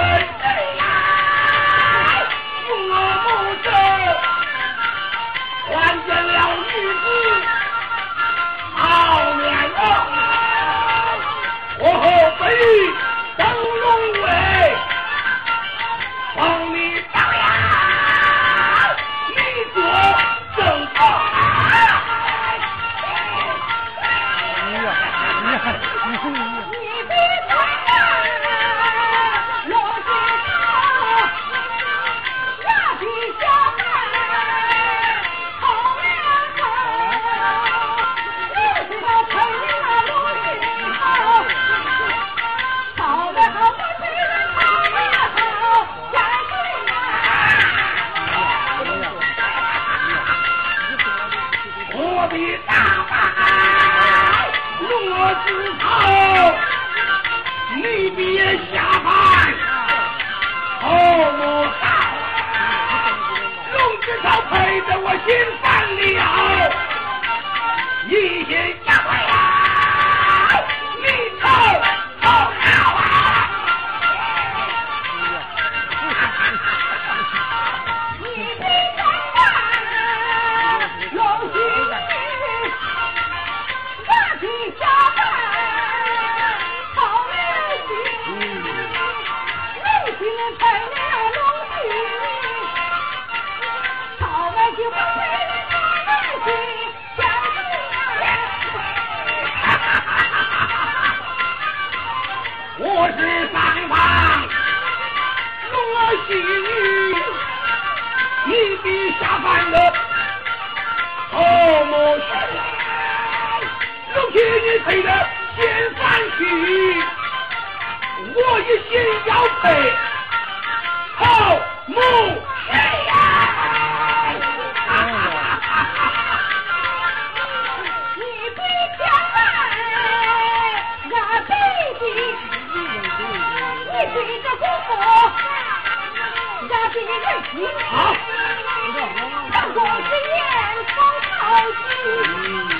Robert! 的大汉罗子超，你别瞎喊，好不好？龙子超陪着我心烦了，一心下凡。你的下凡的好母亲如今你陪着仙三去我一心要陪好母亲呀你比天来我比地你比个公今日认。好，正过之言方好听。